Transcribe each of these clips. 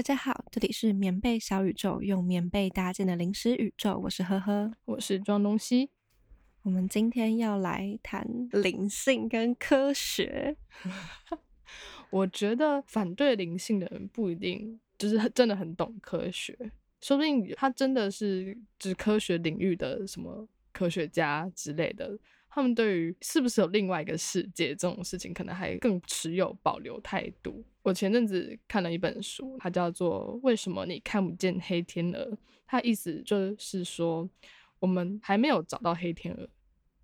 大家好，这里是棉被小宇宙，用棉被搭建的临时宇宙，我是呵呵，我是庄东西。我们今天要来谈灵性跟科学。我觉得反对灵性的人不一定就是真的很懂科学，说不定他真的是指科学领域的什么科学家之类的。他们对于是不是有另外一个世界这种事情，可能还更持有保留态度。我前阵子看了一本书，它叫做《为什么你看不见黑天鹅》。它意思就是说，我们还没有找到黑天鹅，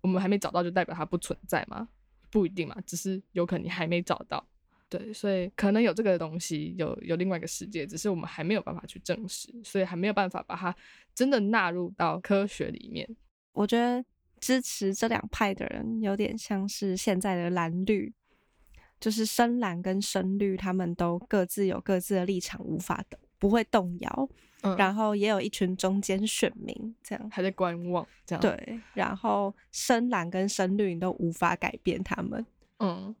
我们还没找到就代表它不存在吗？不一定嘛，只是有可能你还没找到。对，所以可能有这个东西，有有另外一个世界，只是我们还没有办法去证实，所以还没有办法把它真的纳入到科学里面。我觉得。支持这两派的人有点像是现在的蓝绿，就是深蓝跟深绿，他们都各自有各自的立场，无法的不会动摇。嗯然后也有一群中间选民，这样还在观望。这样对。然后深蓝跟深绿你都无法改变他们。嗯。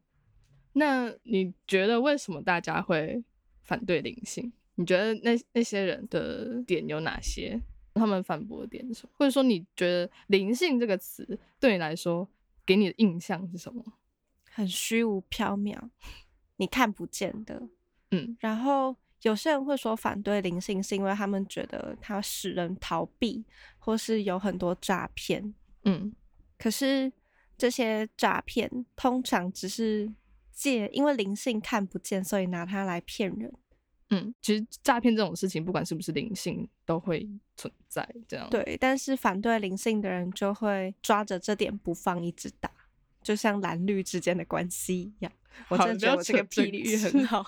那你觉得为什么大家会反对灵性？你觉得那那些人的点有哪些？他们反驳点什么？或者说，你觉得“灵性”这个词对你来说，给你的印象是什么？很虚无缥缈，你看不见的。嗯。然后有些人会说反对灵性，是因为他们觉得它使人逃避，或是有很多诈骗。嗯。可是这些诈骗通常只是借，因为灵性看不见，所以拿它来骗人。嗯，其实诈骗这种事情，不管是不是灵性，都会存在这样。对，但是反对灵性的人就会抓着这点不放，一直打，就像蓝绿之间的关系一样。我真的觉得这个比喻很好。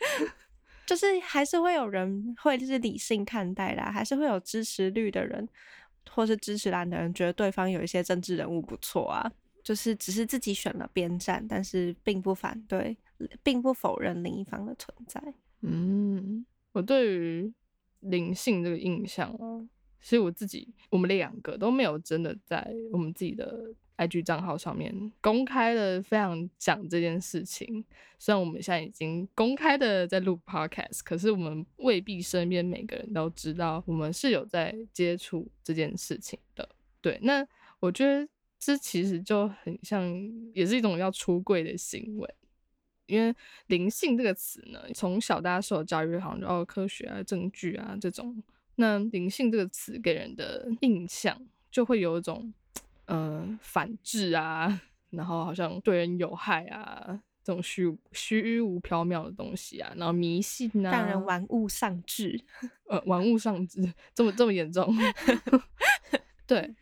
就是还是会有人会就是理性看待啦，还是会有支持绿的人，或是支持蓝的人，觉得对方有一些政治人物不错啊。就是只是自己选了边站，但是并不反对，并不否认另一方的存在。嗯，我对于灵性这个印象啊，其实我自己，我们两个都没有真的在我们自己的 IG 账号上面公开的非常讲这件事情。虽然我们现在已经公开的在录 Podcast，可是我们未必身边每个人都知道我们是有在接触这件事情的。对，那我觉得这其实就很像，也是一种要出柜的行为。因为灵性这个词呢，从小大家受教育，好像哦科学啊、证据啊这种。那灵性这个词给人的印象，就会有一种呃反制啊，然后好像对人有害啊，这种虚虚无缥缈的东西啊，然后迷信啊，让人玩物丧志。呃，玩物丧志这么这么严重？对，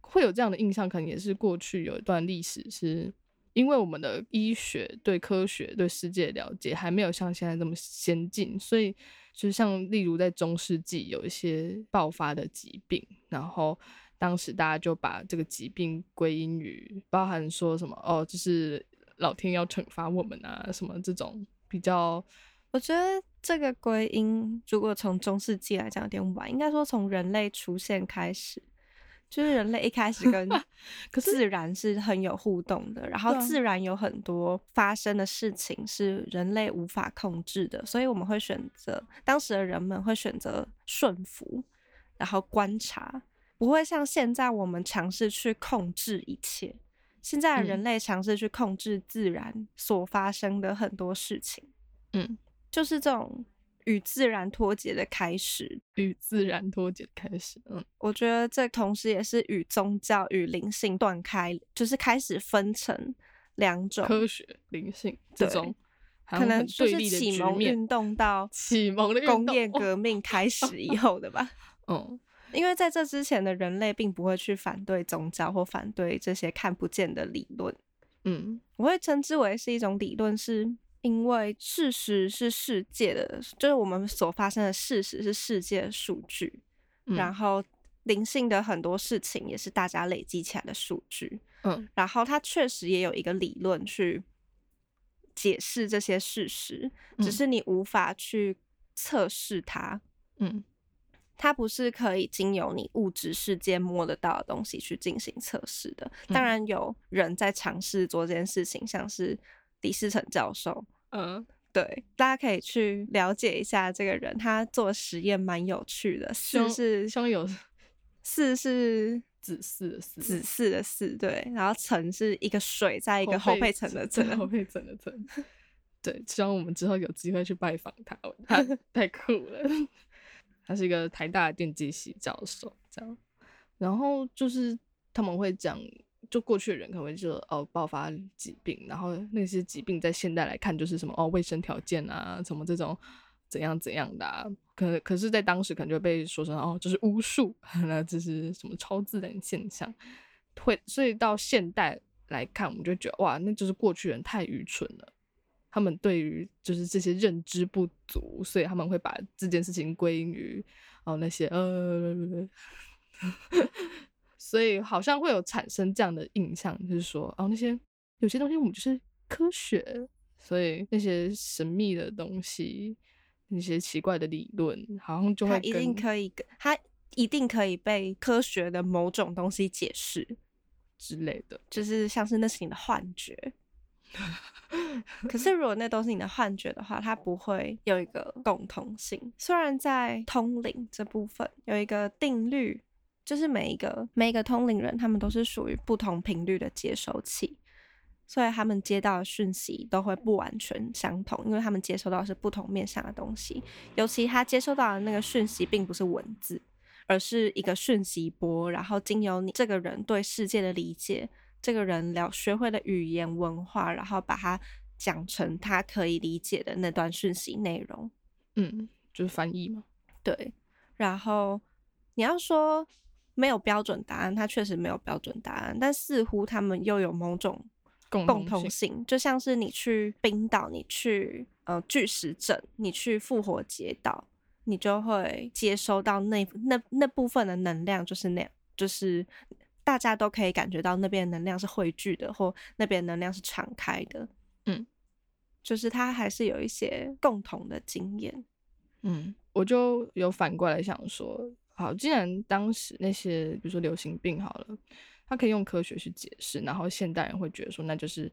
会有这样的印象，可能也是过去有一段历史是。因为我们的医学对科学对世界了解还没有像现在这么先进，所以就像例如在中世纪有一些爆发的疾病，然后当时大家就把这个疾病归因于包含说什么哦，就是老天要惩罚我们啊，什么这种比较。我觉得这个归因如果从中世纪来讲有点晚，应该说从人类出现开始。就是人类一开始跟 自然是很有互动的，然后自然有很多发生的事情是人类无法控制的，所以我们会选择当时的人们会选择顺服，然后观察，不会像现在我们尝试去控制一切。现在人类尝试去控制自然所发生的很多事情，嗯，就是这种。与自然脱节的开始，与自然脱节的开始。嗯，我觉得这同时也是与宗教与灵性断开，就是开始分成两种科学灵性这种，可能就是启蒙运动到启蒙的工业革命开始以后的吧。嗯，因为在这之前的人类并不会去反对宗教或反对这些看不见的理论。嗯，我会称之为是一种理论是。因为事实是世界的，就是我们所发生的事实是世界的数据，然后灵性的很多事情也是大家累积起来的数据，嗯，然后它确实也有一个理论去解释这些事实，只是你无法去测试它，嗯，它不是可以经由你物质世界摸得到的东西去进行测试的。当然有人在尝试做这件事情，像是。李世成教授，嗯，对，大家可以去了解一下这个人，他做实验蛮有趣的。四是希望有四是子嗣的四，子嗣的四，对，然后层是一个水在一个后配层的层，后配层的层。对，希望我们之后有机会去拜访他，他 太酷了。他是一个台大电机系教授，这样。然后就是他们会讲，就过去的人可能会就哦爆发疾病，然后那些疾病在现代来看就是什么哦卫生条件啊，什么这种怎样怎样的，啊，可可是在当时可能就被说成哦就是巫术，那这是什么超自然现象。会所以到现代来看，我们就觉得哇，那就是过去人太愚蠢了。他们对于就是这些认知不足，所以他们会把这件事情归因于哦那些呃，所以好像会有产生这样的印象，就是说哦那些有些东西我们就是科学，所以那些神秘的东西、那些奇怪的理论，好像就会一定可以，它一定可以被科学的某种东西解释之类的，就是像是那是你的幻觉。可是，如果那都是你的幻觉的话，它不会有一个共同性。虽然在通灵这部分有一个定律，就是每一个每一个通灵人，他们都是属于不同频率的接收器，所以他们接到的讯息都会不完全相同，因为他们接收到是不同面向的东西。尤其他接收到的那个讯息，并不是文字，而是一个讯息波，然后经由你这个人对世界的理解。这个人了学会了语言文化，然后把它讲成他可以理解的那段讯息内容，嗯，就是翻译嘛。对，然后你要说没有标准答案，它确实没有标准答案，但似乎他们又有某种共同性，就像是你去冰岛，你去呃巨石阵，你去复活节岛，你就会接收到那那那部分的能量，就是那样，就是。大家都可以感觉到那边能量是汇聚的，或那边能量是敞开的。嗯，就是他还是有一些共同的经验。嗯，我就有反过来想说，好，既然当时那些比如说流行病好了，他可以用科学去解释，然后现代人会觉得说，那就是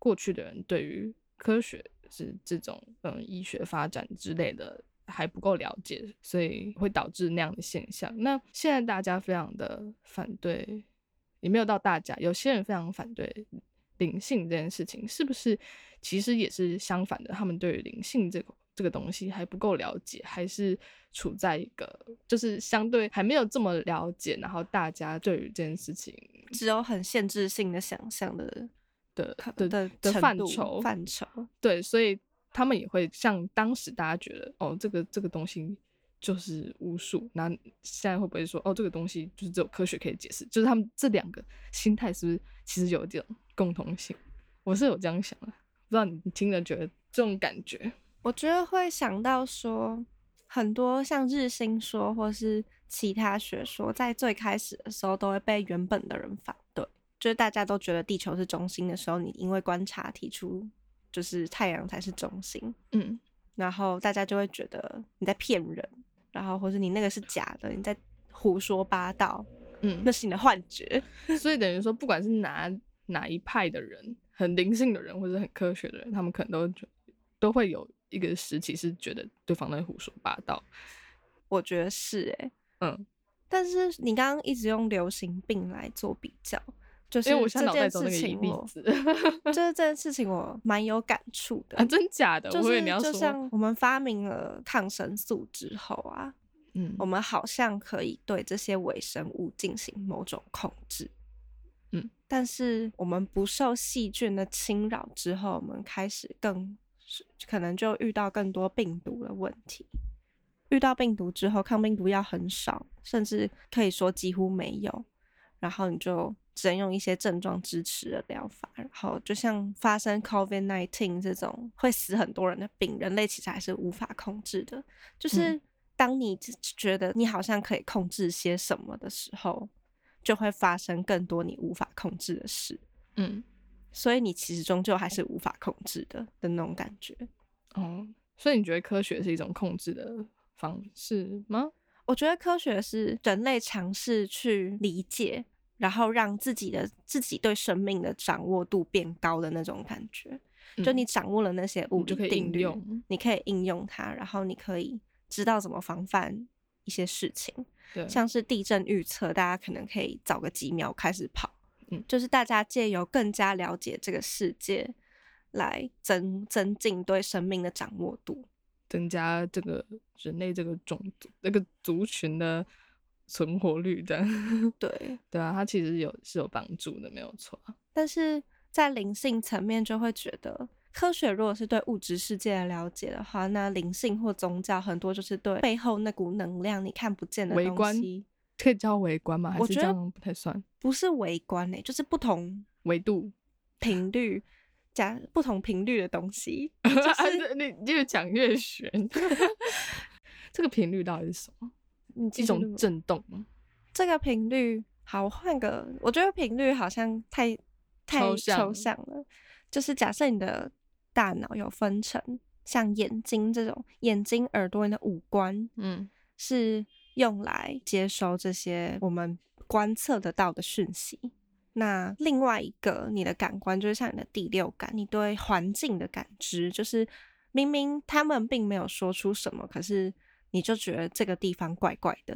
过去的人对于科学是这种嗯医学发展之类的还不够了解，所以会导致那样的现象。那现在大家非常的反对。也没有到大家，有些人非常反对灵性这件事情，是不是？其实也是相反的，他们对于灵性这个这个东西还不够了解，还是处在一个就是相对还没有这么了解，然后大家对于这件事情只有很限制性的想象的的的的范畴范畴。对，所以他们也会像当时大家觉得哦，这个这个东西。就是巫术，那现在会不会说哦，这个东西就是只有科学可以解释？就是他们这两个心态是不是其实有一种共同性？我是有这样想的，不知道你听了觉得这种感觉？我觉得会想到说，很多像日心说或是其他学说，在最开始的时候都会被原本的人反对，就是大家都觉得地球是中心的时候，你因为观察提出就是太阳才是中心，嗯，然后大家就会觉得你在骗人。然后，或者你那个是假的，你在胡说八道，嗯，那是你的幻觉。所以等于说，不管是哪哪一派的人，很灵性的人，或者很科学的人，他们可能都都会有一个时期是觉得对方在胡说八道。我觉得是哎，嗯。但是你刚刚一直用流行病来做比较，就是因为我这件事情，我就是这件 事情我蛮有感触的。真假的？就是就像我们发明了抗生素之后啊，嗯，我们好像可以对这些微生物进行某种控制，嗯，但是我们不受细菌的侵扰之后，我们开始更可能就遇到更多病毒的问题。遇到病毒之后，抗病毒药很少，甚至可以说几乎没有，然后你就。只能用一些症状支持的疗法，然后就像发生 COVID nineteen 这种会死很多人的病，人类其实还是无法控制的。就是当你觉得你好像可以控制些什么的时候，就会发生更多你无法控制的事。嗯，所以你其实终究还是无法控制的的那种感觉。哦，所以你觉得科学是一种控制的方式吗？我觉得科学是人类尝试去理解。然后让自己的自己对生命的掌握度变高的那种感觉，就嗯你掌握了那些物理定律，你可以应用它，然后你可以知道怎么防范一些事情。对，像是地震预测，大家可能可以早个几秒开始跑，嗯就是大家借由更加了解这个世界，来增增进对生命的掌握度。增加这个人类这个种族这个族群的存活率的。对，对啊，它其实有是有帮助的，没有错啊。但是在灵性层面，就会觉得科学如果是对物质世界的了解的话，那灵性或宗教很多就是对背后那股能量你看不见的东西，可以叫微观吗？还我觉得是这样不太算？不是微观诶、就是不同维度，频率加不同频率的东西。就是你越讲越玄。这个频率到底是什么？一种震动吗？这个频率，好，我换个，我觉得频率好像太太抽象抽象了。就是假设你的大脑有分成像眼睛这种眼睛、耳朵、你的五官嗯是用来接收这些我们观测得到的讯息。那另外一个你的感官就是像你的第六感，你对环境的感知，就是明明他们并没有说出什么，可是你就觉得这个地方怪怪的，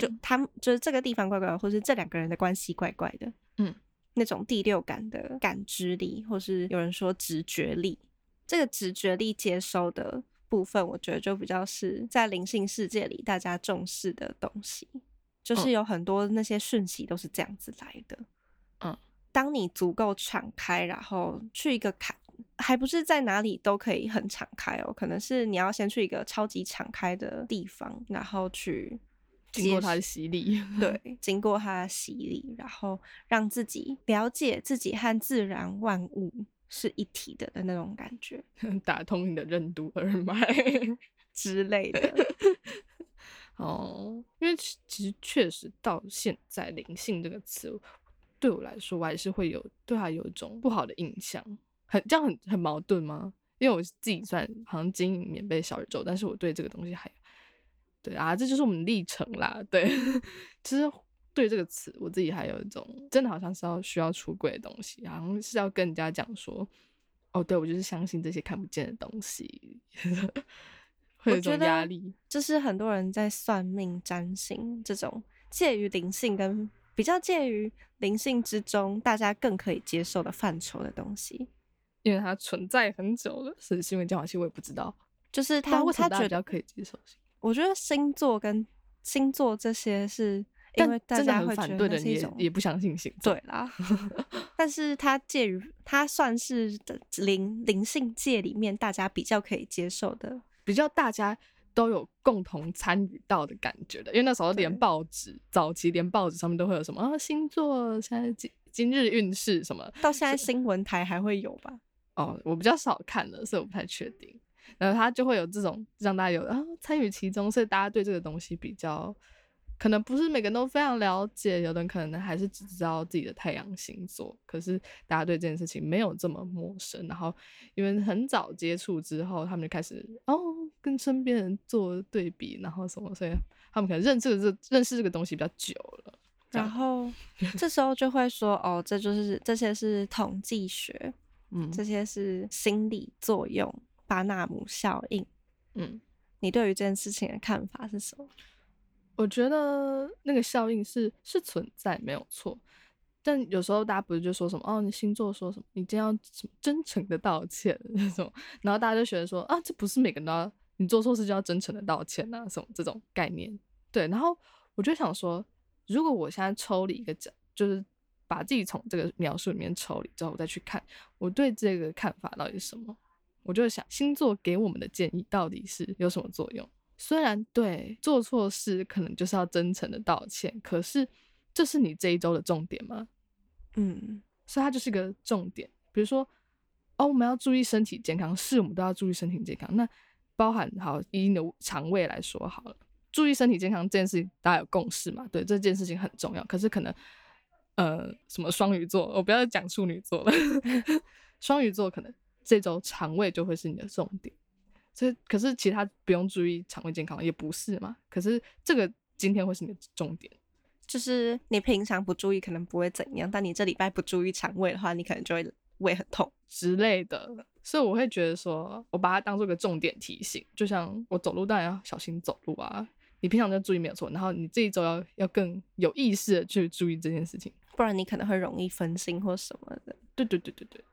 就嗯。他们就是这个地方怪怪的，或是这两个人的关系怪怪的，嗯，那种第六感的感知力，或是有人说直觉力，这个直觉力接收的部分，我觉得就比较是在灵性世界里大家重视的东西，就是嗯有很多那些讯息都是这样子来的。嗯，当你足够敞开，然后去一个坎，还不是在哪里都可以很敞开哦，可能是你要先去一个超级敞开的地方，然后去接经过它的洗礼，对，经过它的洗礼，然后让自己了解自己和自然万物是一体的的那种感觉 打通你的任督二脉。之类的。哦，因为其其实确实到现在“灵性”这个词，对我来说，我还是会有对它有一种不好的印象，很这样很很矛盾吗？因为我自己算好像经营免费小宇宙，但是我对这个东西还对啊，这就是我们历程啦。对，其实对这个词，我自己还有一种真的好像是要需要出柜的东西，好像是要跟人家讲说，哦，对我就是相信这些看不见的东西，会有一种我觉得压力。就是很多人在算命、占星这种介于灵性跟比较介于灵性之中，大家更可以接受的范畴的东西，因为它存在很久了，是新闻讲系我也不知道，就是他他比较可以接受？我觉得星座跟星座这些是因为大家会反对的人也那种也不相信星座。对啦，但是它介于它算是的灵灵性界里面大家比较可以接受的，比较大家都有共同参与到的感觉的，因为那时候连报纸早期连报纸上面都会有什么啊星座现在今今日运势什么到现在新闻台还会有吧？哦，我比较少看了，所以我不太确定。然后他就会有这种让大家有啊参与其中，所以大家对这个东西比较可能不是每个人都非常了解，有的人可能还是只知道自己的太阳星座，可是大家对这件事情没有这么陌生。然后因为很早接触之后，他们就开始哦跟身边人做对比，然后什么，所以他们可能认识这认识这个东西比较久了。然后这时候就会说，哦，这就是这些是统计学，嗯这些是心理作用，巴纳姆效应。嗯。你对于这件事情的看法是什么？我觉得那个效应是是存在没有错，但有时候大家不是就说什么哦，你星座说什么，你今天要什么真诚的道歉那种，然后大家就觉得说啊，这不是每个人都要你做错事就要真诚的道歉啊，什么这种概念。对，然后我就想说，如果我现在抽离一个角，就是把自己从这个描述里面抽离之后，我再去看我对这个看法到底是什么，我就会想星座给我们的建议到底是有什么作用。虽然对做错事可能就是要真诚的道歉，可是这是你这一周的重点吗？嗯，所以它就是个重点。比如说，哦，我们要注意身体健康，是我们都要注意身体健康。那包含好以你的肠胃来说好了，注意身体健康这件事情大家有共识嘛？对，这件事情很重要。可是可能呃，什么双鱼座，我不要再讲处女座了，双鱼座可能这周肠胃就会是你的重点。所以，可是其他不用注意肠胃健康也不是嘛？可是这个今天会是你的重点。就是你平常不注意可能不会怎样，但你这礼拜不注意肠胃的话，你可能就会胃很痛。之类的，所以我会觉得说，我把它当做一个重点提醒，就像我走路当然要小心走路啊，你平常就注意没有错，然后你这一周要要更有意识的去注意这件事情，不然你可能会容易分心或什么的。对对对对对，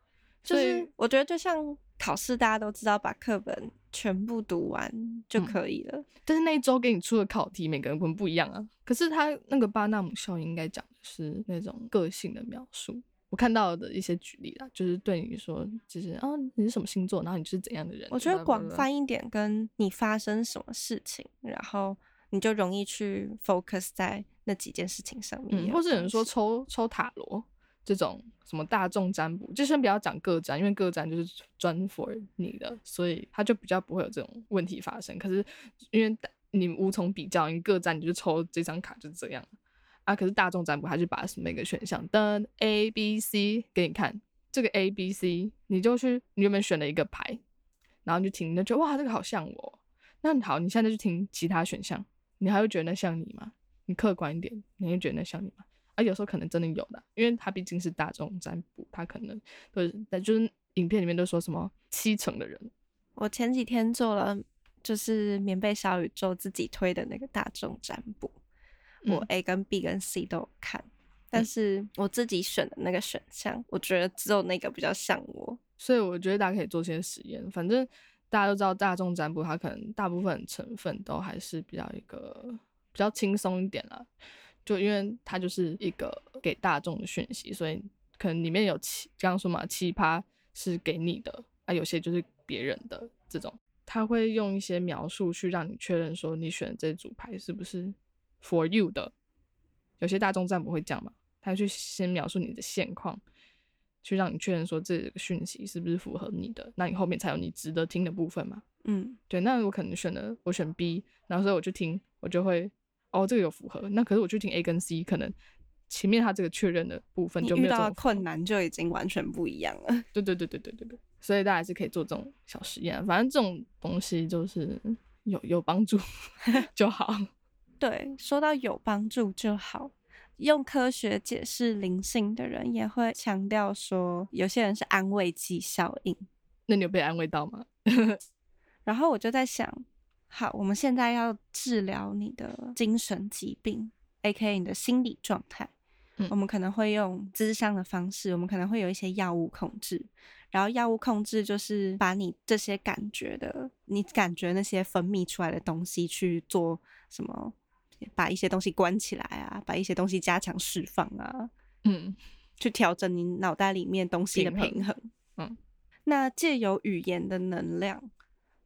就所以是我觉得就像考试，大家都知道把课本全部读完就嗯可以了。但是那一周给你出的考题，每个人可能不一样啊。可是他那个巴纳姆效应应该讲的是那种个性的描述。我看到的一些举例啦，就是对你说，就是啊，你是什么星座，然后你是怎样的人。我觉得广泛一点，跟你发生什么事情，然后你就容易去 focus 在那几件事情上面或是有人说抽抽塔罗这种什么大众占卜，就先不要讲个占，因为个占就是专 for 你的，所以他就比较不会有这种问题发生。可是因为你无从比较，你个占你就抽这张卡就是这样啊。可是大众占卜，它就把每个选项的 A、B、C 给你看，这个 A、B、C 你就去你原本选了一个牌，然后你就听，你就觉得哇这个好像我，那好，你现在就去听其他选项，你还会觉得那像你吗？你客观一点，你会觉得那像你吗？啊，有时候可能真的有的，因为它毕竟是大众占卜，它可能都是，但就是影片里面都说什么七成的人，我前几天做了，就是棉被小宇宙自己推的那个大众占卜，我嗯 A 跟 B 跟 C 都有看，但是我自己选的那个选项，我觉得只有那个比较像我。所以我觉得大家可以做些实验。反正大家都知道大众占卜，它可能大部分成分都还是比较一个比较轻松一点了，就因为它就是一个给大众的讯息，所以可能里面有奇，刚刚说嘛，奇葩是给你的，啊，有些就是别人的这种，他会用一些描述去让你确认说你选的这组牌是不是 for you 的。有些大众占卜会这样嘛，他去先描述你的现况，去让你确认说这个讯息是不是符合你的，那你后面才有你值得听的部分嘛。嗯，对，那我可能选了我选 B，然后所以我就听，我就会哦这个有符合，那可是我去听 A 跟 C，可能前面他这个确认的部分就没遇到困难就已经完全不一样了。对对对对对对对，所以大家还是可以做这种小实验，反正这种东西就是有有帮助 就好。对，说到有帮助就好。用科学解释灵性的人也会强调说，有些人是安慰剂效应。那你有被安慰到吗？然后我就在想，好，我们现在要治疗你的精神疾病，A.K.A 你的心理状态。嗯我们可能会用咨商的方式，我们可能会有一些药物控制。然后药物控制就是把你这些感觉的，你感觉那些分泌出来的东西去做什么，把一些东西关起来啊，把一些东西加强释放啊，嗯去调整你脑袋里面东西的平衡平衡。嗯，那借由语言的能量，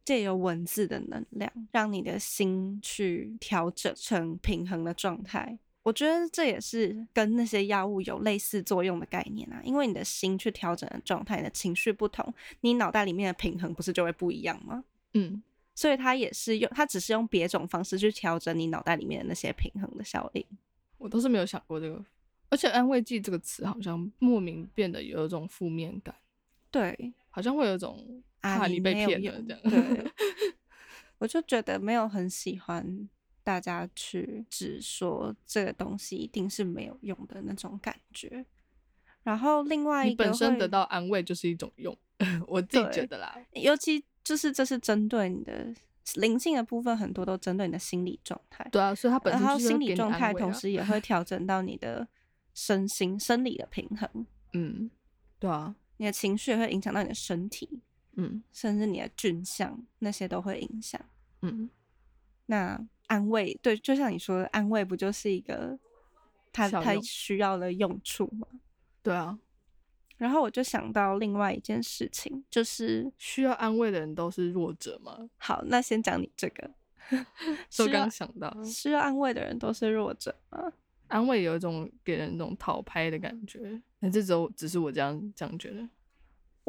借由文字的能量，让你的心去调整成平衡的状态。我觉得这也是跟那些药物有类似作用的概念啊，因为你的心去调整的状态，你的情绪不同，你脑袋里面的平衡不是就会不一样吗？嗯，所以它也是用，它只是用别种方式去调整你脑袋里面的那些平衡的效应。我倒是没有想过这个，而且安慰剂这个词好像莫名变得有一种负面感，对，好像会有一种啊，怕被你没有骗了用这样。对，我就觉得没有很喜欢大家去只说这个东西一定是没有用的那种感觉。然后另外一个你本身得到安慰就是一种用，我自己觉得啦。尤其就是这是针对你的灵性的部分，很多都针对你的心理状态。对啊，所以它本然后身就是会心理状态同时也会调整到你的身心生理的平衡，嗯，对啊，你的情绪也会影响到你的身体，嗯甚至你的菌相那些都会影响。嗯，那安慰，对，就像你说的，安慰不就是一个他他需要的用处吗？对啊，然后我就想到另外一件事情，就是需要安慰的人都是弱者吗？好，那先讲你这个，所以我刚想到，需要安慰的人都是弱者吗？安慰有一种给人那种讨拍的感觉，那这只有只是我这样这样觉得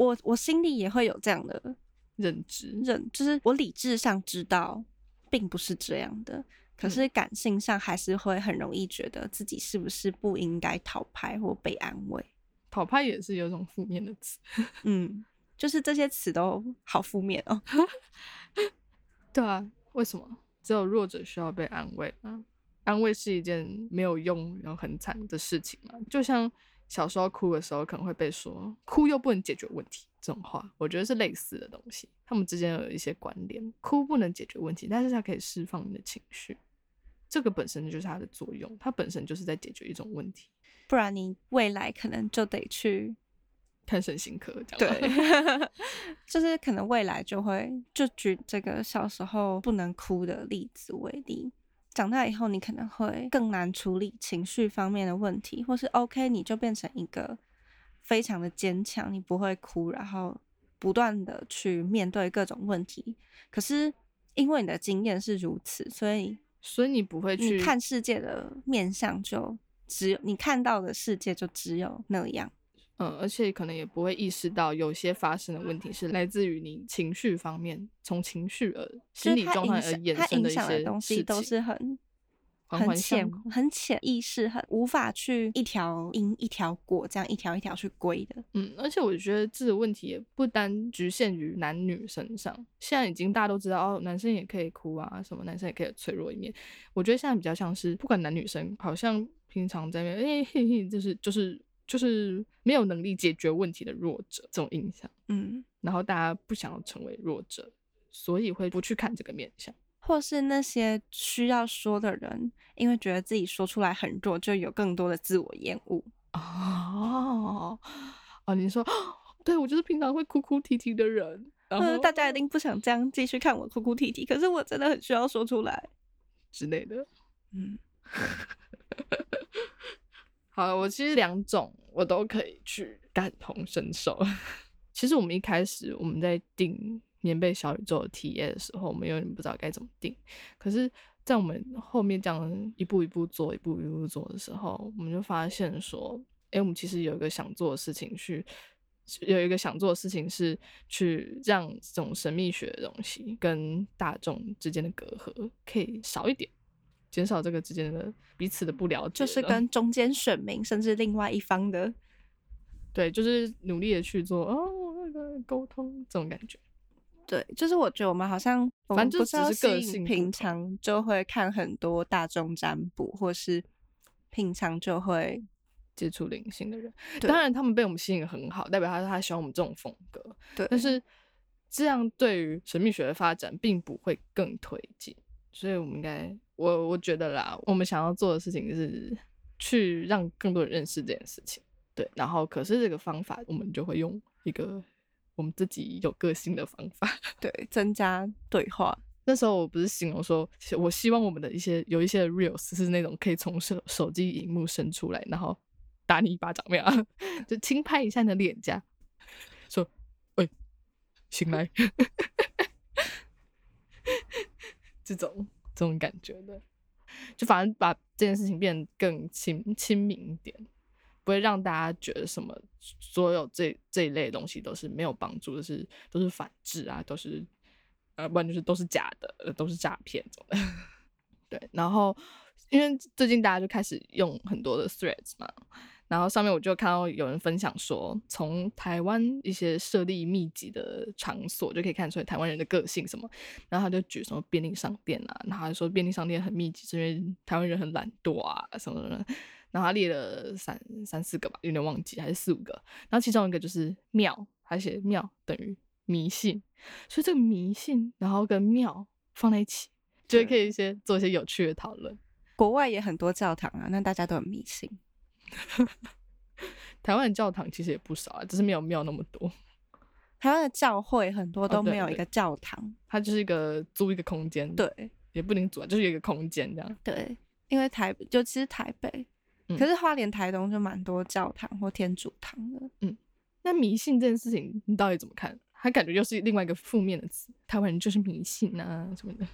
我我心里也会有这样的认知，认，就是我理智上知道并不是这样的，可嗯是感性上还是会很容易觉得自己是不是不应该讨拍或被安慰。讨拍也是有一种负面的词。嗯，就是这些词都好负面哦。对啊，为什么只有弱者需要被安慰啊？安慰是一件没有用然后很惨的事情嘛？就像小时候哭的时候可能会被说哭又不能解决问题这种话，我觉得是类似的东西，他们之间有一些关联。哭不能解决问题，但是它可以释放你的情绪，这个本身就是它的作用，它本身就是在解决一种问题。不然你未来可能就得去看身心科，这 对，就是可能未来就会就举这个小时候不能哭的例子为例。长大以后，你可能会更难处理情绪方面的问题，或是 OK，你就变成一个非常的坚强，你不会哭，然后不断的去面对各种问题。可是因为你的经验是如此，所以所以你不会去看世界的面相，就只有你看到的世界就只有那样。嗯，而且可能也不会意识到有些发生的问题是来自于你情绪方面，从情绪而心理状态而衍生的一些东西，都是很很浅、很潜意识、很无法去一条因一条果这样一条一条去归的。嗯，而且我觉得这个问题也不单局限于男女身上，现在已经大家都知道哦，男生也可以哭啊，什么男生也可以脆弱一面。我觉得现在比较像是不管男女生，好像平常在那边哎嘿嘿，就是就是。就是没有能力解决问题的弱者这种印象，嗯，然后大家不想要成为弱者，所以会不去看这个面相，或是那些需要说的人，因为觉得自己说出来很弱，就有更多的自我厌恶。哦，哦，你说，对我就是平常会哭哭啼啼的人，然后大家一定不想这样继续看我哭哭啼啼，可是我真的很需要说出来之类的，嗯。好，我其实两种我都可以去感同身受。其实我们一开始我们在定棉被小宇宙的体验的时候，我们有点不知道该怎么定。可是，在我们后面这样一步一步做、一步一步做的时候，我们就发现说，哎，我们其实有一个想做的事情，去有一个想做的事情是去让这种神秘学的东西跟大众之间的隔阂可以少一点。减少这个之间的彼此的不了解，就是跟中间选民甚至另外一方的，对，就是努力的去做哦那个沟通这种感觉。对，就是我觉得我们好像反正就只是个性，平常就会看很多大众占卜，或是平常就会接触灵性的人。当然，他们被我们吸引很好，代表他他喜欢我们这种风格。对，但是这样对于神秘学的发展并不会更推进，所以我们应该。我我觉得啦，我们想要做的事情是去让更多人认识这件事情，对。然后，可是这个方法，我们就会用一个我们自己有个性的方法，对，增加对话。那时候我不是形容说，我希望我们的一些有一些 reels 是那种可以从手手机荧幕伸出来，然后打你一巴掌，没有？就轻拍一下你的脸颊，说：“喂，醒来。” 这种。这种感觉的，就反正把这件事情变得更亲亲民一点，不会让大家觉得什么所有这这一类东西都是没有帮助的，是都是反制啊，都是呃，不然就是都是假的，都是诈骗这种。对，然后因为最近大家就开始用很多的 threads 嘛。然后上面我就看到有人分享说，从台湾一些设立密集的场所就可以看出来台湾人的个性什么。然后他就举什么便利商店啊，然后他说便利商店很密集，是因为台湾人很懒惰啊什么什么。然后他列了三三四个吧，有点忘记，还是四五个。然后其中一个就是庙，他写庙等于迷信，所以这个迷信然后跟庙放在一起，就可以一些做一些有趣的讨论。国外也很多教堂啊，那大家都很迷信。台湾的教堂其实也不少啊，只是没有庙那么多。台湾的教会很多都没有一个教堂，它就是一个租一个空间，对，也不能租啊，就是一个空间这样。对，因为台就其实台北，可是花莲、台东就蛮多教堂或天主堂的。嗯，那迷信这件事情，你到底怎么看？他感觉又是另外一个负面的词，台湾人就是迷信啊什么的。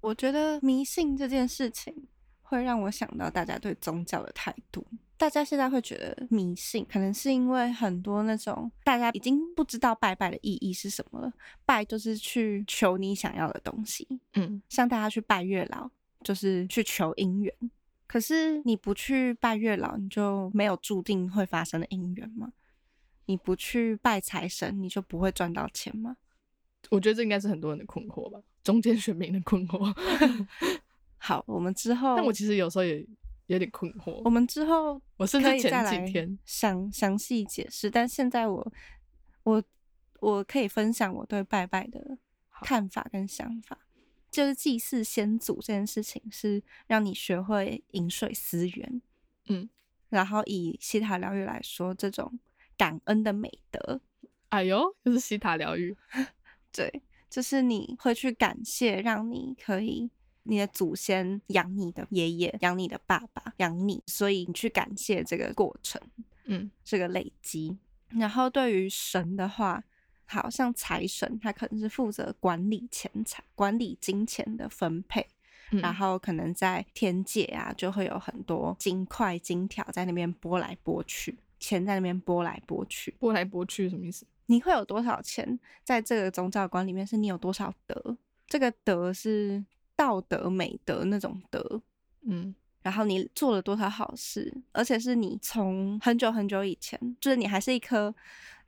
我觉得迷信这件事情会让我想到大家对宗教的态度。大家现在会觉得迷信，可能是因为很多那种大家已经不知道拜拜的意义是什么了。拜就是去求你想要的东西，嗯，像大家去拜月老，就是去求姻缘。可是你不去拜月老，你就没有注定会发生的姻缘吗？你不去拜财神，你就不会赚到钱吗？我觉得这应该是很多人的困惑吧，中间选民的困惑。好，我们之后，但我其实有时候也。有点困惑。我们之后我甚可至前以再来几天，详详细解释，但现在我我我可以分享我对拜拜的看法跟想法。就是祭祀先祖这件事情，是让你学会饮水思源，嗯，然后以西塔疗愈来说，这种感恩的美德，哎呦，就是西塔疗愈，对，就是你会去感谢，让你可以你的祖先养你的爷爷，养你的爸爸，养你，所以你去感谢这个过程，嗯这个累积。然后对于神的话，好像财神，他可能是负责管理钱财、管理金钱的分配，嗯然后可能在天界啊，就会有很多金块、金条在那边拨来拨去，钱在那边拨来拨去。拨来拨去什么意思？你会有多少钱，在这个宗教观里面是你有多少德，这个德是道德美德那种德，嗯然后你做了多少好事，而且是你从很久很久以前，就是你还是一颗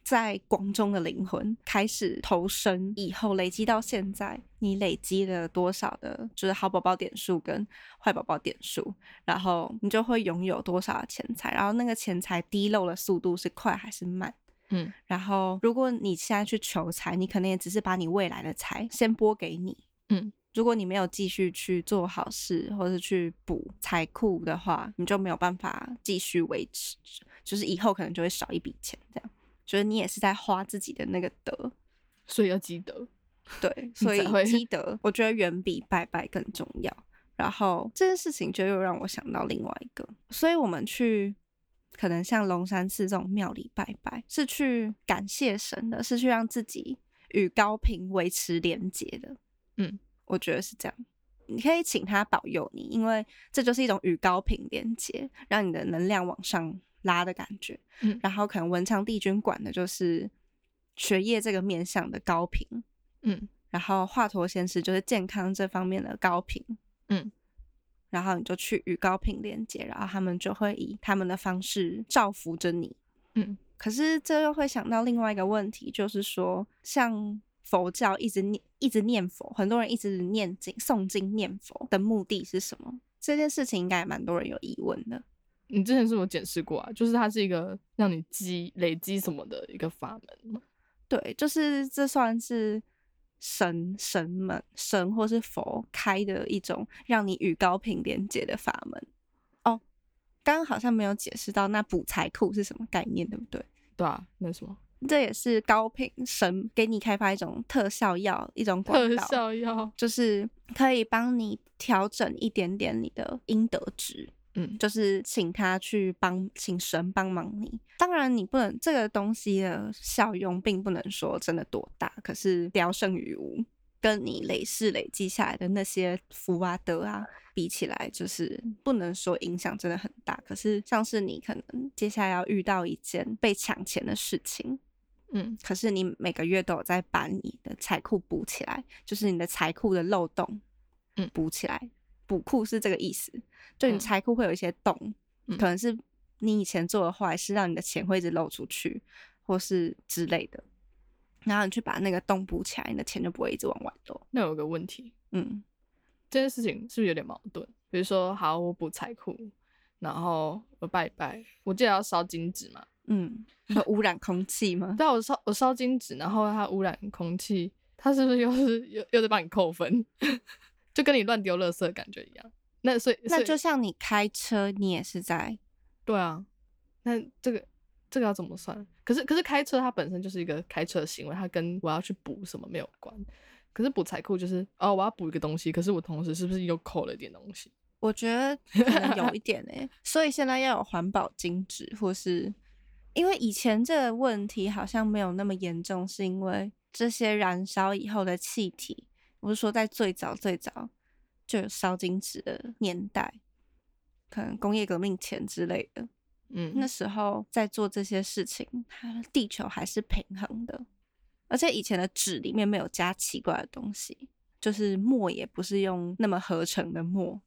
在光中的灵魂开始投身以后，累积到现在，你累积了多少的，就是好宝宝点数跟坏宝宝点数，然后你就会拥有多少的钱财，然后那个钱财滴漏的速度是快还是慢？嗯然后，如果你现在去求财，你可能也只是把你未来的财先拨给你。嗯，如果你没有继续去做好事，或是去补财库的话，你就没有办法继续维持，就是以后可能就会少一笔钱，这样。就是你也是在花自己的那个德，所以要积德，对，所以积德，我觉得远比拜拜更重要。然后这件事情就又让我想到另外一个，所以我们去可能像龙山寺这种庙里拜拜，是去感谢神的，是去让自己与高频维持连结的。嗯，我觉得是这样。你可以请他保佑你，因为这就是一种与高频连接，让你的能量往上拉的感觉。嗯然后可能文昌帝君管的就是学业这个面向的高频，嗯然后华佗先师就是健康这方面的高频，嗯，然后你就去与高频连接，然后他们就会以他们的方式造福着你。嗯可是这又会想到另外一个问题，就是说，像佛教一直念一直念佛，很多人一直念经诵经念佛的目的是什么？这件事情应该也蛮多人有疑问的。你之前是有解释过啊，就是它是一个让你积累积什么的一个法门嘛。对，就是这算是神神门神或是佛开的一种让你与高频连接的法门。哦，刚刚好像没有解释到那补财库是什么概念，对不对？对啊，那什么这也是高品神给你开发一种特效药，一种管特，效药，就是可以帮你调整一点点你的阴德值。嗯就是请他去帮，请神帮忙你。当然，你不能这个东西的效用，并不能说真的多大，可是聊胜于无。跟你累世累积下来的那些福啊德啊比起来，就是不能说影响真的很大。可是像是你可能接下来要遇到一件被抢钱的事情，嗯可是你每个月都有在把你的财库补起来，就是你的财库的漏洞，嗯补起来。补库是这个意思，就你嗯财库会有一些洞，嗯可能是你以前做的坏事，让你的钱会一直漏出去，或是之类的。然后你去把那个洞补起来，你的钱就不会一直往外漏。那有个问题，嗯，这件事情是不是有点矛盾？比如说，好，我补财库，然后我拜拜，我记得要烧金纸嘛，嗯，会污染空气吗？但我烧我烧金纸，然后它污染空气，它是不是又是又又在帮你扣分？就跟你乱丢垃圾的感觉一样。那所以那就像你开车，你也是在对啊，那这个这个要怎么算？可是可是开车它本身就是一个开车的行为，它跟我要去补什么没有关。可是补财库就是哦，我要补一个东西，可是我同时是不是又扣了一点东西？我觉得可能有一点诶、所以现在要有环保金纸，或是因为以前这个问题好像没有那么严重，是因为这些燃烧以后的气体，我是说在最早最早就有烧金纸的年代，可能工业革命前之类的，嗯，那时候在做这些事情，它地球还是平衡的，而且以前的纸里面没有加奇怪的东西，就是墨也不是用那么合成的墨，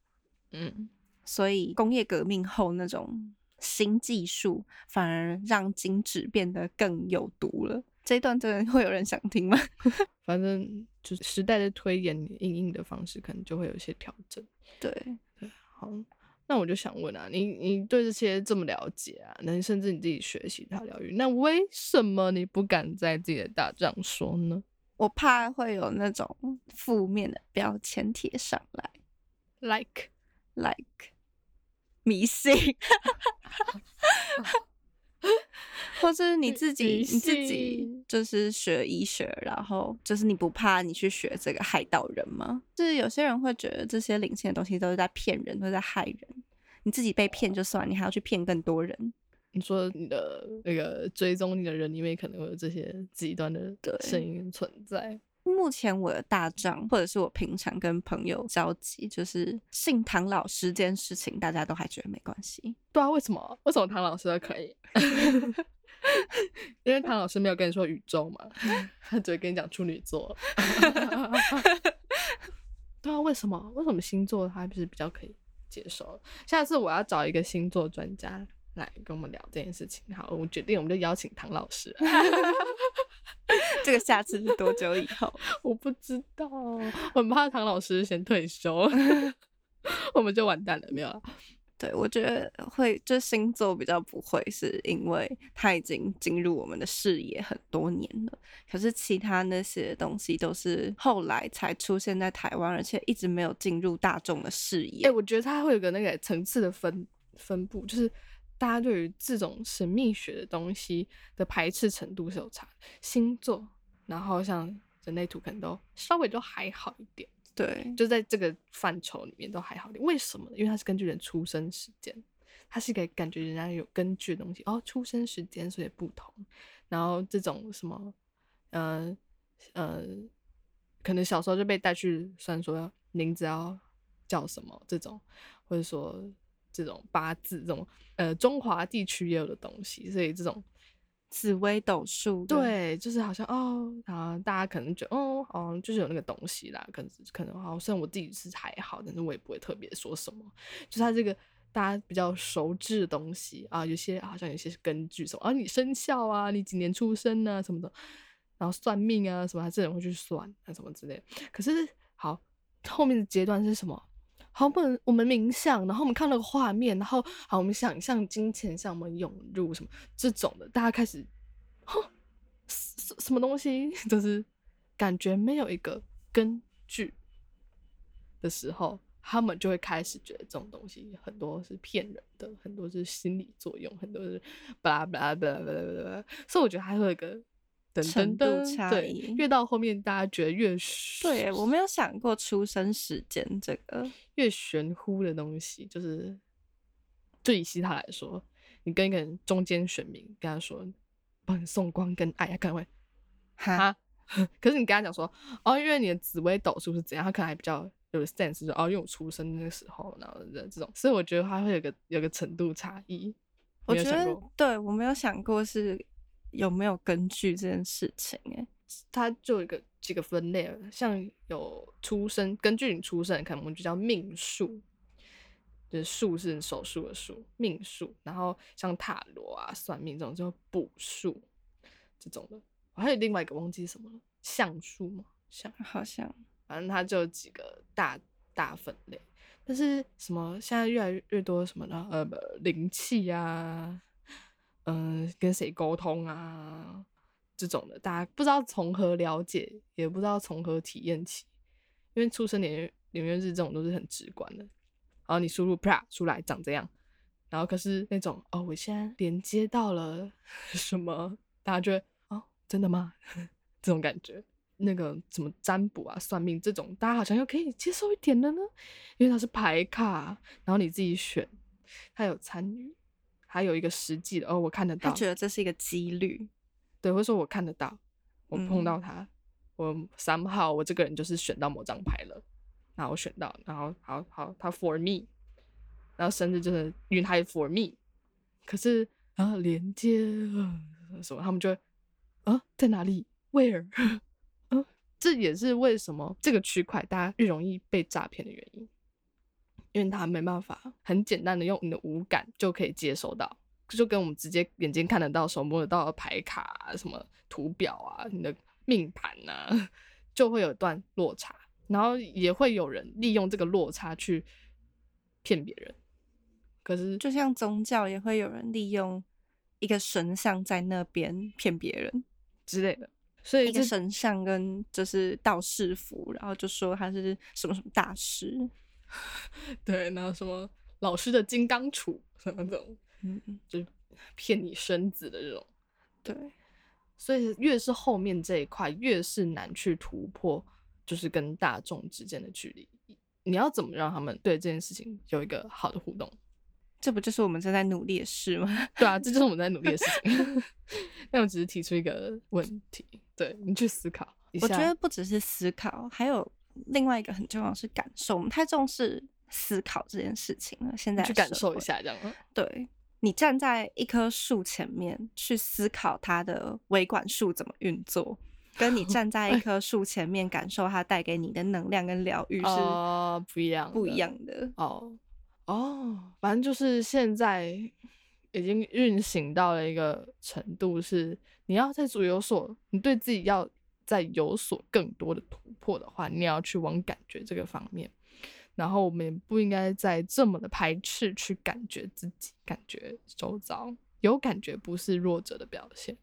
嗯。所以工业革命后那种新技术反而让精纸变得更有毒了。这一段真的 会有人想听吗？反正就是时代的推演，应应的方式可能就会有一些调整。对，好，那我就想问啊，你你对这些这么了解啊，能甚至你自己学习它疗愈，那为什么你不敢在自己的大帐说呢？我怕会有那种负面的标签贴上来，like like 迷信，或是你自己你自己就是学医学，然后就是你不怕你去学这个害到人吗？就是有些人会觉得这些灵性的东西都是在骗人，都在害人。你自己被骗就算，你还要去骗更多人。你说你的那个追踪你的人里面可能会有这些极端的声音存在。目前我的大账，或者是我平常跟朋友交集，就是信唐老师这件事情，大家都还觉得没关系。对啊，为什么？为什么唐老师可以？因为唐老师没有跟你说宇宙嘛，他只会跟你讲处女座。对啊，为什么？为什么星座他不是比较可以接受？下次我要找一个星座专家来跟我们聊这件事情。好，我决定，我们就邀请唐老师。这个下次是多久以后？我不知道，我很怕唐老师先退休，我们就完蛋了，没有了。对，我觉得会，就星座比较不会，是因为它已经进入我们的视野很多年了。可是其他那些东西都是后来才出现在台湾，而且一直没有进入大众的视野。哎，我觉得它会有个那个层次的分分布，就是。大家对于这种神秘学的东西的排斥程度是有差，星座，然后像人类图可能都稍微都还好一点，对，就在这个范畴里面都还好一点。为什么呢？因为它是根据人出生时间，它是给感觉人家有根据的东西哦，出生时间所以不同。然后这种什么，呃呃，可能小时候就被带去算说名字要叫什么这种，或者说。这种八字，这种呃，中华地区也有的东西，所以这种紫微斗数，对，就是好像哦，啊，大家可能觉得哦，哦，就是有那个东西啦，可能可能好，虽然我自己是还好，但是我也不会特别说什么，就是它这个大家比较熟知的东西啊，有些好像有些是根据什么啊，你生肖啊，你几年出生啊什么的，然后算命啊什么，这人会去算啊什么之类，可是好后面的阶段是什么？好，不能我们冥想，然后我们看那个画面，然后好，我们想象金钱向我们涌入什么这种的，大家开始，什什么东西，就是感觉没有一个根据的时候，他们就会开始觉得这种东西很多是骗人的，很多是心理作用，很多是巴拉巴拉巴拉巴拉巴拉，所以我觉得还有一个。程度差异，越到后面大家觉得越对我没有想过出生时间这个越玄乎的东西，就是对以西塔来说，你跟一个人中间选民跟他说帮你送光跟爱，他可能会哈，可是你跟他讲说哦，因为你的紫微斗数是怎样，他可能还比较有 sense，就哦，因为我出生那个时候，然后的这种，所以我觉得他会有个有个程度差异。我觉得对我没有想过是。有没有根据这件事情？哎，它就有一个几个分类，像有出生，根据你出生，可能我们就叫命数，就是数是手术的数，命数。然后像塔罗啊、算命这种就卜数这种的。我还有另外一个忘记什么了，相数吗？相好像，反正它就有几个大大分类。但是什么现在越来越多什么呢？呃，灵气呀。嗯，跟谁沟通啊？这种的，大家不知道从何了解，也不知道从何体验起。因为出生年月年月日这种都是很直观的，然后你输入 “pra” 出来长这样，然后可是那种哦，我现在连接到了 什么，大家觉得哦，真的吗？这种感觉，那个什么占卜啊、算命这种，大家好像又可以接受一点了呢，因为它是牌卡，然后你自己选，他有参与。还有一个实际的哦，我看得到。他觉得这是一个几率，对，或者说我看得到，我碰到他，我三号，我这个人就是选到某张牌了，然后我选到，然后好好他 for me，然后甚至就是因为他也 for me，可是然后连接什么，他们就啊在哪里？Where？嗯，这也是为什么这个区块大家越容易被诈骗的原因。因为他没办法很简单的用你的五感就可以接收到，就跟我们直接眼睛看得到、手摸得到的牌卡、什么图表啊、你的命盘呐，就会有一段落差，然后也会有人利用这个落差去骗别人。可是就像宗教也会有人利用一个神像在那边骗别人，之类的，所以一个神像跟就是道士服，然后就说他是什么什么大师，对，然后什么老师的金刚杵什么这种，嗯，嗯就是骗你身子的这种。对，所以越是后面这一块，越是难去突破，就是跟大众之间的距离。你要怎么让他们对这件事情有一个好的互动？这不就是我们正在努力的事吗？对啊，这就是我们在努力的事情。那我只是提出一个问题，对你去思考一下。我觉得不只是思考，还有另外一个很重要的是感受。我们太重视思考这件事情了，现在去感受一。下，这样吗对你站在一棵树前面去思考它的维管束怎么运作，跟你站在一 棵树前面感受它带给你的能量跟疗愈是哦，不一样，不一样的。哦哦，反正就是现在已经运行到了一个程度，是你要在做有所，你对自己要再有所更多的突破的话，你也要去往感觉这个方面。然后我们也不应该再这么的排斥去感觉自己，感觉周遭有感觉不是弱者的表现。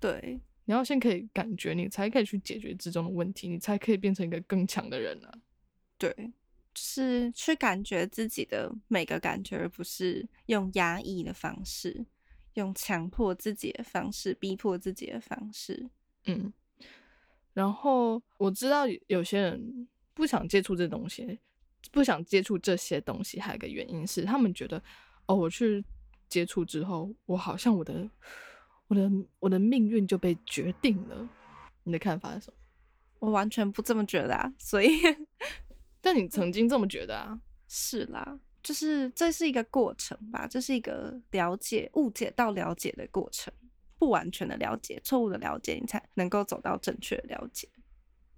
对，你要先可以感觉，你才可以去解决之中的问题，你才可以变成一个更强的人啊。对，就是去感觉自己的每个感觉，而不是用压抑的方式，用强迫自己的方式，逼迫自己的方式。嗯，然后我知道有有些人不想接触这东西，不想接触这些东西，还有一个原因是他们觉得，哦，我去接触之后，我好像我的我的我的命运就被决定了。你的看法是什么？我完全不这么觉得啊，所以 但你 曾经这么觉得啊？是啦，就是这是一个过程吧，这是一个了解、误解到了解的过程，不完全的了解，错误的了解，你才能够走到正确的了解，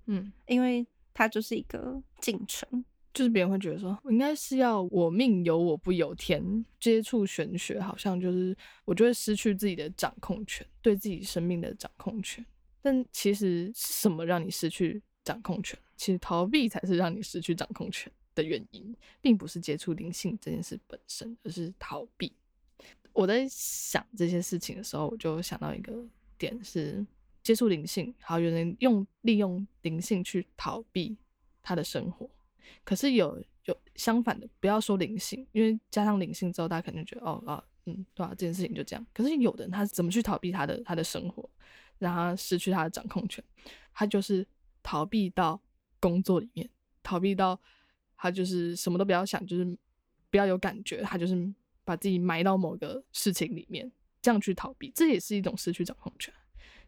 嗯，因为它就是一个进程。就是别人会觉得说，我应该是要我命由我不由天。接触玄学，好像就是我就会失去自己的掌控权，对自己生命的掌控权。但其实是什么让你失去掌控权？其实逃避才是让你失去掌控权的原因，并不是接触灵性这件事本身，而是逃避。我在想这些事情的时候，我就想到一个点是接触灵性，好有人用利用灵性去逃避他的生活。可是有有相反的，不要说灵性，因为加上灵性之后，大家可能觉得哦啊嗯对啊，这件事情就这样。可是有的人他怎么去逃避他的他的生活，让他失去他的掌控权？他就是逃避到工作里面，逃避到他就是什么都不要想，就是不要有感觉，他就是把自己埋到某个事情里面，这样去逃避，这也是一种失去掌控权。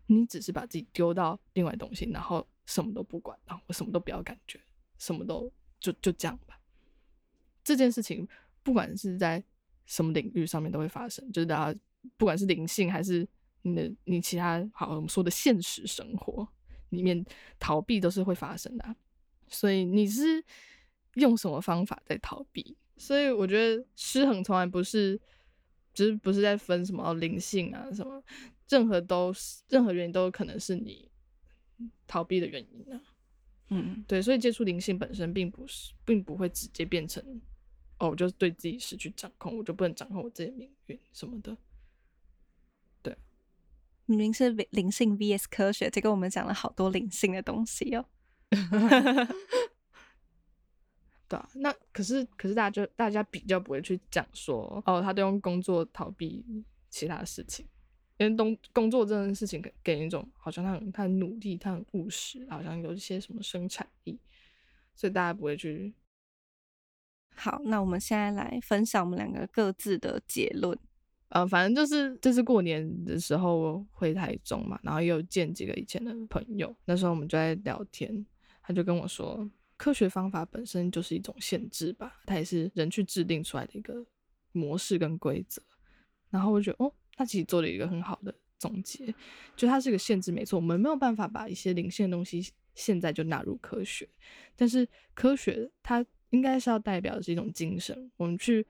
你只是把自己丢到另外东西，然后什么都不管，然后我什么都不要感觉，什么都就就这样吧。这件事情不管是在什么领域上面都会发生，就是大家不管是灵性还是你的你其他好我们说的现实生活里面逃避都是会发生的、所以你是用什么方法在逃避？所以我觉得失衡从来不是，就是不是在分什么灵性啊什么，任何都是任何原因都有可能是你逃避的原因啊。嗯，对，所以接触灵性本身并不是，并不会直接变成，哦，我就是对自己失去掌控，我就不能掌控我自己的命运什么的。对明明是灵灵性 VS 科学，结果我们讲了好多灵性的东西哦。对啊，那可是可是大家就大家比较不会去讲说，哦，他都用工作逃避其他事情，因为工工作这件事情给给人一种好像他很他很努力，他很务实，好像有一些什么生产力，所以大家不会去。好，那我们现在来分享我们两个各自的结论。呃，反正就是这次过年的时候回台中嘛，然后又见几个以前的朋友，那时候我们就在聊天，他就跟我说，科学方法本身就是一种限制吧，它也是人去制定出来的一个模式跟规则，然后我觉得，哦，他其实做了一个很好的总结，就它是个限制，没错，我们没有办法把一些灵性的东西现在就纳入科学，但是科学它应该是要代表的是一种精神，我们去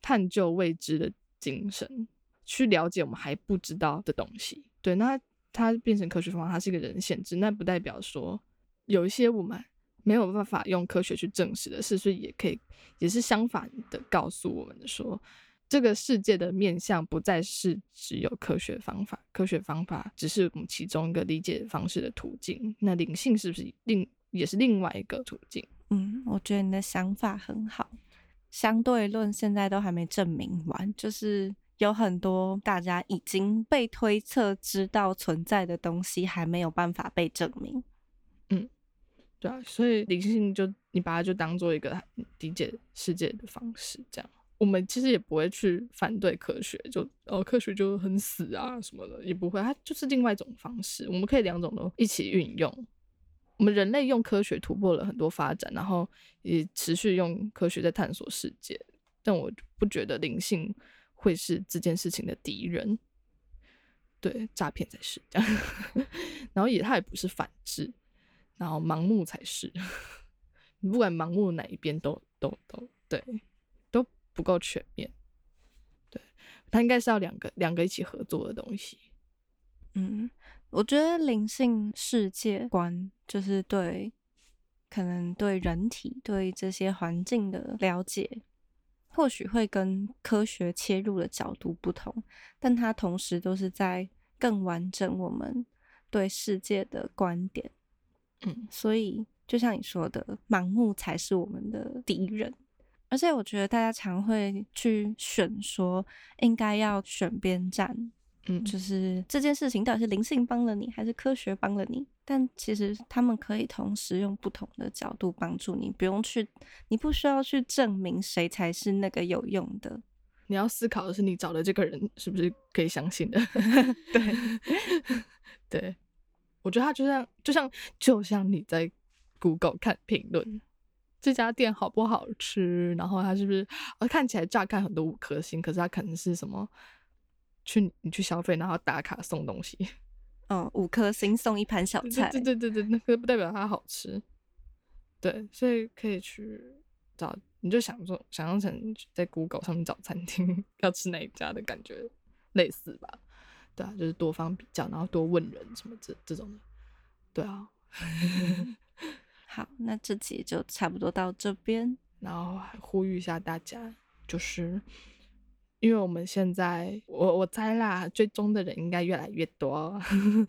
探究未知的精神，去了解我们还不知道的东西。对，那它变成科学方法，它是一个人限制，那不代表说有一些我们没有办法用科学去证实的事，所以也可以也是相反的告诉我们的说，这个世界的面向不再是只有科学方法，科学方法只是我们其中一个理解方式的途径。那灵性是不是另也是另外一个途径？嗯，我觉得你的想法很好。相对论现在都还没证明完，就是有很多大家已经被推测知道存在的东西，还没有办法被证明。对啊，所以灵性就你把它就当做一个理解世界的方式，这样我们其实也不会去反对科学，就哦科学就很死啊什么的，也不会，它就是另外一种方式，我们可以两种都一起运用。我们人类用科学突破了很多发展，然后也持续用科学在探索世界。但我不觉得灵性会是这件事情的敌人，对，诈骗才是这样。然后也它也不是反制，然后盲目才是。你不管盲目哪一边，都都都对，都不够全面。对，它应该是要两个两个一起合作的东西。嗯。我觉得灵性世界观就是对，可能对人体、对这些环境的了解，或许会跟科学切入的角度不同，但它同时都是在更完整我们对世界的观点。嗯，所以就像你说的，盲目才是我们的敌人。而且我觉得大家常会去选说，应该要选边站。嗯，就是这件事情到底是灵性帮了你，还是科学帮了你？但其实他们可以同时用不同的角度帮助你，不用去，你不需要去证明谁才是那个有用的。你要思考的是，你找的这个人是不是可以相信的？对，对，我觉得它就像，就像，就像你在 Google 看评论，这家店好不好吃？然后它是不是，看起来乍看很多五颗星，可是它可能是什么？去你去消费，然后打卡送东西，嗯，五颗星送一盘小菜，对对对对，那个不代表它好吃，对，所以可以去找，你就想说想象成在 Google 上面找餐厅 要吃哪一家的感觉类似吧，对啊，就是多方比较，然后多问人什么这这种的，对啊，好，那这集就差不多到这边，然后还呼吁一下大家，就是。因为我们现在，我我猜啦，追踪的人应该越来越多。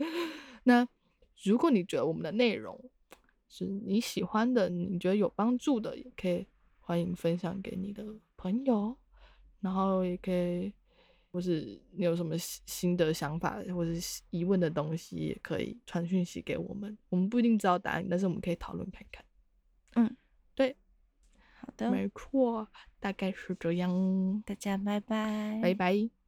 那如果你觉得我们的内容是你喜欢的，你觉得有帮助的，也可以欢迎分享给你的朋友，然后也可以，或是你有什么新的想法或是疑问的东西，也可以传讯息给我们。我们不一定知道答案，但是我们可以讨论看看。嗯，对。好的，没错，大概是这样。大家拜拜，拜拜。